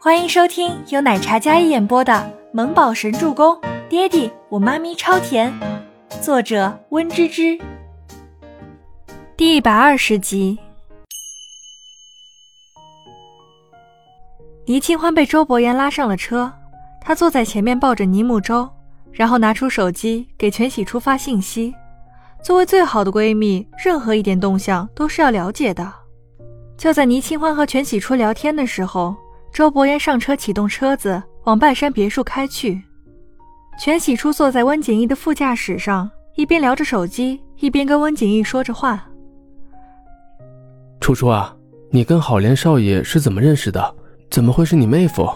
欢迎收听由奶茶嘉一演播的《萌宝神助攻》，爹地我妈咪超甜，作者温芝芝。第一百二十集。倪清欢被周伯言拉上了车，他坐在前面抱着倪木舟，然后拿出手机给全喜初发信息。作为最好的闺蜜，任何一点动向都是要了解的。就在倪清欢和全喜初聊天的时候，周伯言上车启动车子往半山别墅开去。全喜初坐在温景逸的副驾驶上，一边聊着手机，一边跟温景逸说着话。初初啊，你跟郝莲少爷是怎么认识的？怎么会是你妹夫？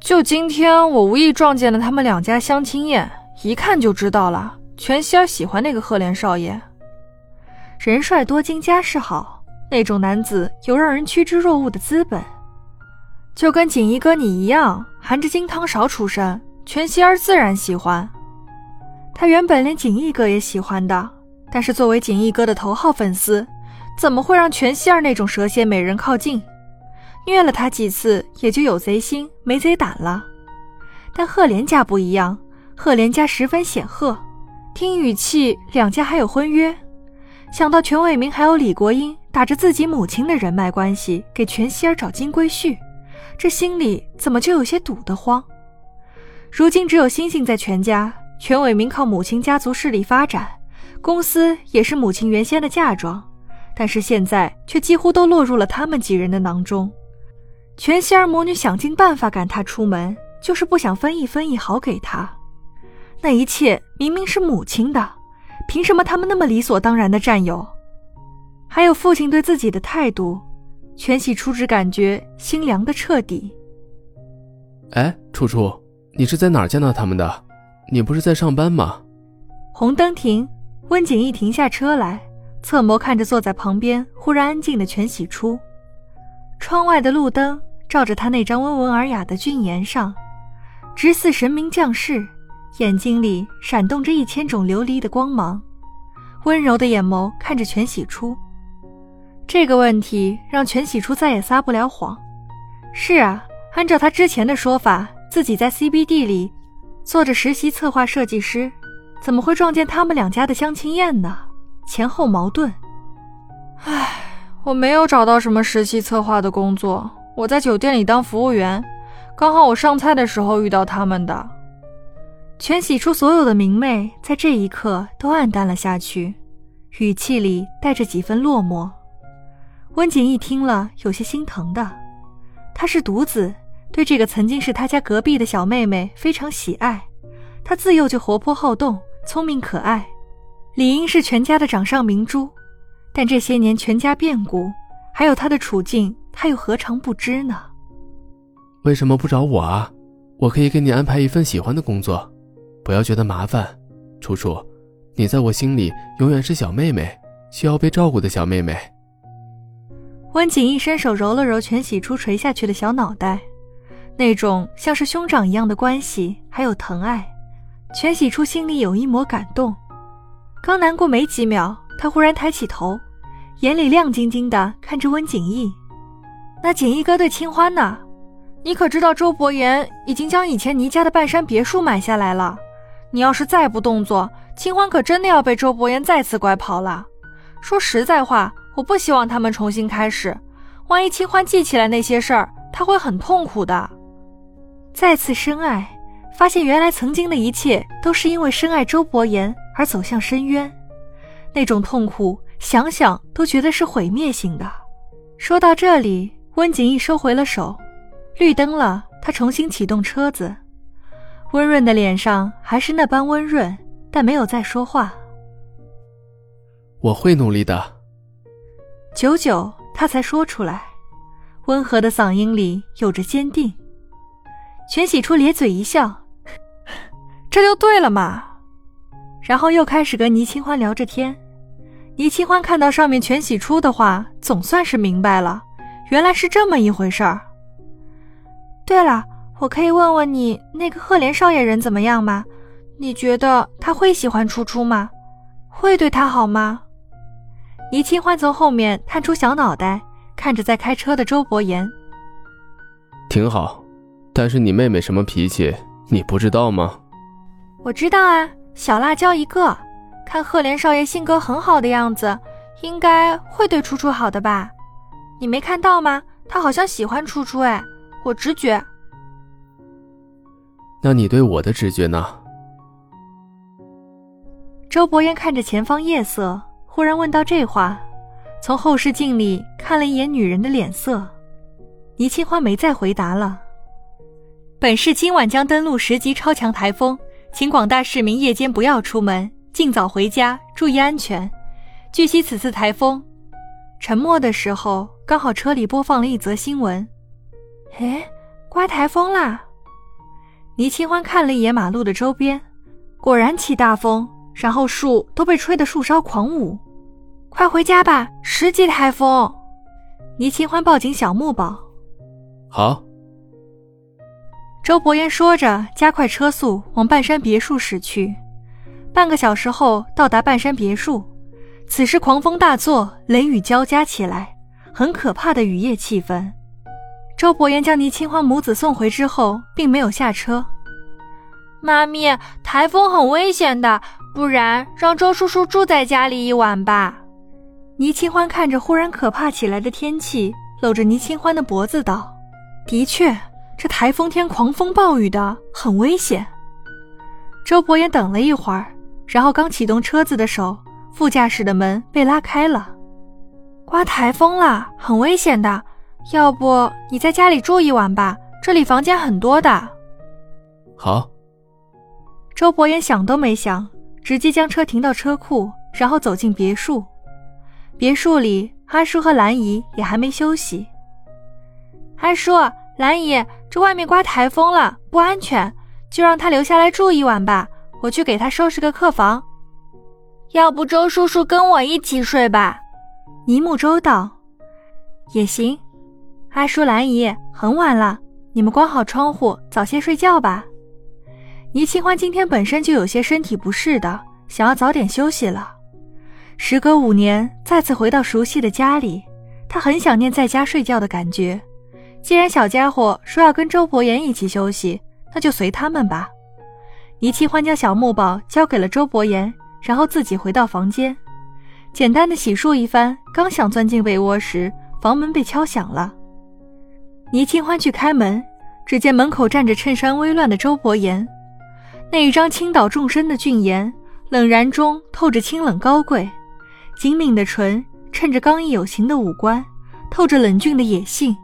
就今天，我无意撞见了他们两家相亲宴，一看就知道了。全希儿喜欢那个赫连少爷，人帅多金，家世好，那种男子有让人趋之若鹜的资本。就跟锦衣哥你一样，含着金汤勺出身，全希儿自然喜欢。他原本连锦衣哥也喜欢的，但是作为锦衣哥的头号粉丝，怎么会让全希儿那种蛇蝎美人靠近？虐了他几次，也就有贼心没贼胆了。但赫连家不一样，赫连家十分显赫。听语气，两家还有婚约。想到全伟明还有李国英打着自己母亲的人脉关系给全希儿找金龟婿，这心里怎么就有些堵得慌？如今只有星星在全家，全伟明靠母亲家族势力发展，公司也是母亲原先的嫁妆，但是现在却几乎都落入了他们几人的囊中。全希儿母女想尽办法赶他出门，就是不想分一分一毫给他。那一切明明是母亲的，凭什么他们那么理所当然的占有？还有父亲对自己的态度，全喜初只感觉心凉的彻底。哎，楚楚，你是在哪儿见到他们的？你不是在上班吗？红灯停，温景逸停下车来，侧眸看着坐在旁边忽然安静的全喜初。窗外的路灯照着他那张温文尔雅的俊颜上，直似神明降世。眼睛里闪动着一千种琉璃的光芒，温柔的眼眸看着全喜初。这个问题让全喜初再也撒不了谎。是啊，按照他之前的说法，自己在 CBD 里做着实习策划设计师，怎么会撞见他们两家的相亲宴呢？前后矛盾。唉，我没有找到什么实习策划的工作，我在酒店里当服务员，刚好我上菜的时候遇到他们的。全喜初所有的明媚，在这一刻都暗淡了下去，语气里带着几分落寞。温景逸听了，有些心疼的。他是独子，对这个曾经是他家隔壁的小妹妹非常喜爱。她自幼就活泼好动，聪明可爱，理应是全家的掌上明珠。但这些年全家变故，还有她的处境，他又何尝不知呢？为什么不找我啊？我可以给你安排一份喜欢的工作。不要觉得麻烦，楚楚，你在我心里永远是小妹妹，需要被照顾的小妹妹。温景逸伸手揉了揉全喜初垂下去的小脑袋，那种像是兄长一样的关系，还有疼爱，全喜初心里有一抹感动。刚难过没几秒，他忽然抬起头，眼里亮晶晶的看着温景逸。那景逸哥对清欢呢？你可知道周伯言已经将以前倪家的半山别墅买下来了？你要是再不动作，清欢可真的要被周伯言再次拐跑了。说实在话，我不希望他们重新开始。万一清欢记起来那些事儿，他会很痛苦的。再次深爱，发现原来曾经的一切都是因为深爱周伯言而走向深渊，那种痛苦想想都觉得是毁灭性的。说到这里，温景逸收回了手，绿灯了，他重新启动车子。温润的脸上还是那般温润，但没有再说话。我会努力的。久久，他才说出来，温和的嗓音里有着坚定。全喜初咧嘴一笑，这就对了嘛。然后又开始跟倪清欢聊着天。倪清欢看到上面全喜初的话，总算是明白了，原来是这么一回事儿。对了。我可以问问你，那个赫连少爷人怎么样吗？你觉得他会喜欢初初吗？会对他好吗？倪清欢从后面探出小脑袋，看着在开车的周伯言。挺好，但是你妹妹什么脾气，你不知道吗？我知道啊，小辣椒一个。看赫连少爷性格很好的样子，应该会对楚楚好的吧？你没看到吗？他好像喜欢楚楚哎，我直觉。那你对我的直觉呢？周伯言看着前方夜色，忽然问到这话，从后视镜里看了一眼女人的脸色。倪清欢没再回答了。本市今晚将登陆十级超强台风，请广大市民夜间不要出门，尽早回家，注意安全。据悉，此次台风……沉默的时候，刚好车里播放了一则新闻。哎，刮台风啦！倪清欢看了一眼马路的周边，果然起大风，然后树都被吹得树梢狂舞。快回家吧，十级台风！倪清欢抱紧小木宝。好。周伯言说着，加快车速往半山别墅驶去。半个小时后到达半山别墅，此时狂风大作，雷雨交加起来，很可怕的雨夜气氛。周伯言将倪清欢母子送回之后，并没有下车。妈咪，台风很危险的，不然让周叔叔住在家里一晚吧。倪清欢看着忽然可怕起来的天气，搂着倪清欢的脖子道：“的确，这台风天狂风暴雨的很危险。”周伯言等了一会儿，然后刚启动车子的手，副驾驶的门被拉开了。刮台风了，很危险的。要不你在家里住一晚吧，这里房间很多的。好。周伯言想都没想，直接将车停到车库，然后走进别墅。别墅里，阿叔和兰姨也还没休息。阿叔、兰姨，这外面刮台风了，不安全，就让他留下来住一晚吧。我去给他收拾个客房。要不周叔叔跟我一起睡吧？尼木周道。也行。阿叔、兰姨，很晚了，你们关好窗户，早些睡觉吧。倪清欢今天本身就有些身体不适的，想要早点休息了。时隔五年，再次回到熟悉的家里，他很想念在家睡觉的感觉。既然小家伙说要跟周伯言一起休息，那就随他们吧。倪清欢将小木宝交给了周伯言，然后自己回到房间，简单的洗漱一番，刚想钻进被窝时，房门被敲响了。倪清欢去开门，只见门口站着衬衫微乱的周伯言，那一张倾倒众生的俊颜，冷然中透着清冷高贵，紧抿的唇衬着刚毅有型的五官，透着冷峻的野性。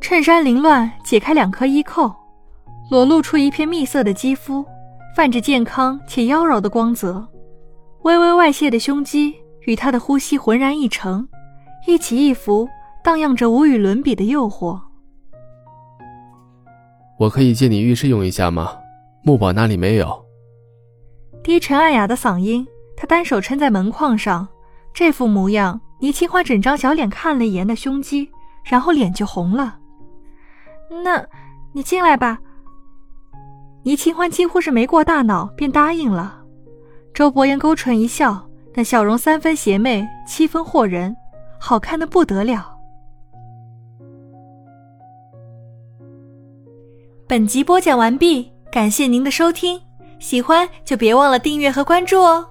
衬衫凌乱，解开两颗衣扣，裸露出一片蜜色的肌肤，泛着健康且妖娆的光泽，微微外泄的胸肌与他的呼吸浑然一成，一起一伏。荡漾着无与伦比的诱惑。我可以借你浴室用一下吗？木宝那里没有。低沉暗哑的嗓音，他单手撑在门框上，这副模样，倪清欢整张小脸看了一眼那胸肌，然后脸就红了。那，你进来吧。倪清欢几乎是没过大脑便答应了。周伯言勾唇一笑，那笑容三分邪魅，七分惑人，好看的不得了。本集播讲完毕，感谢您的收听，喜欢就别忘了订阅和关注哦。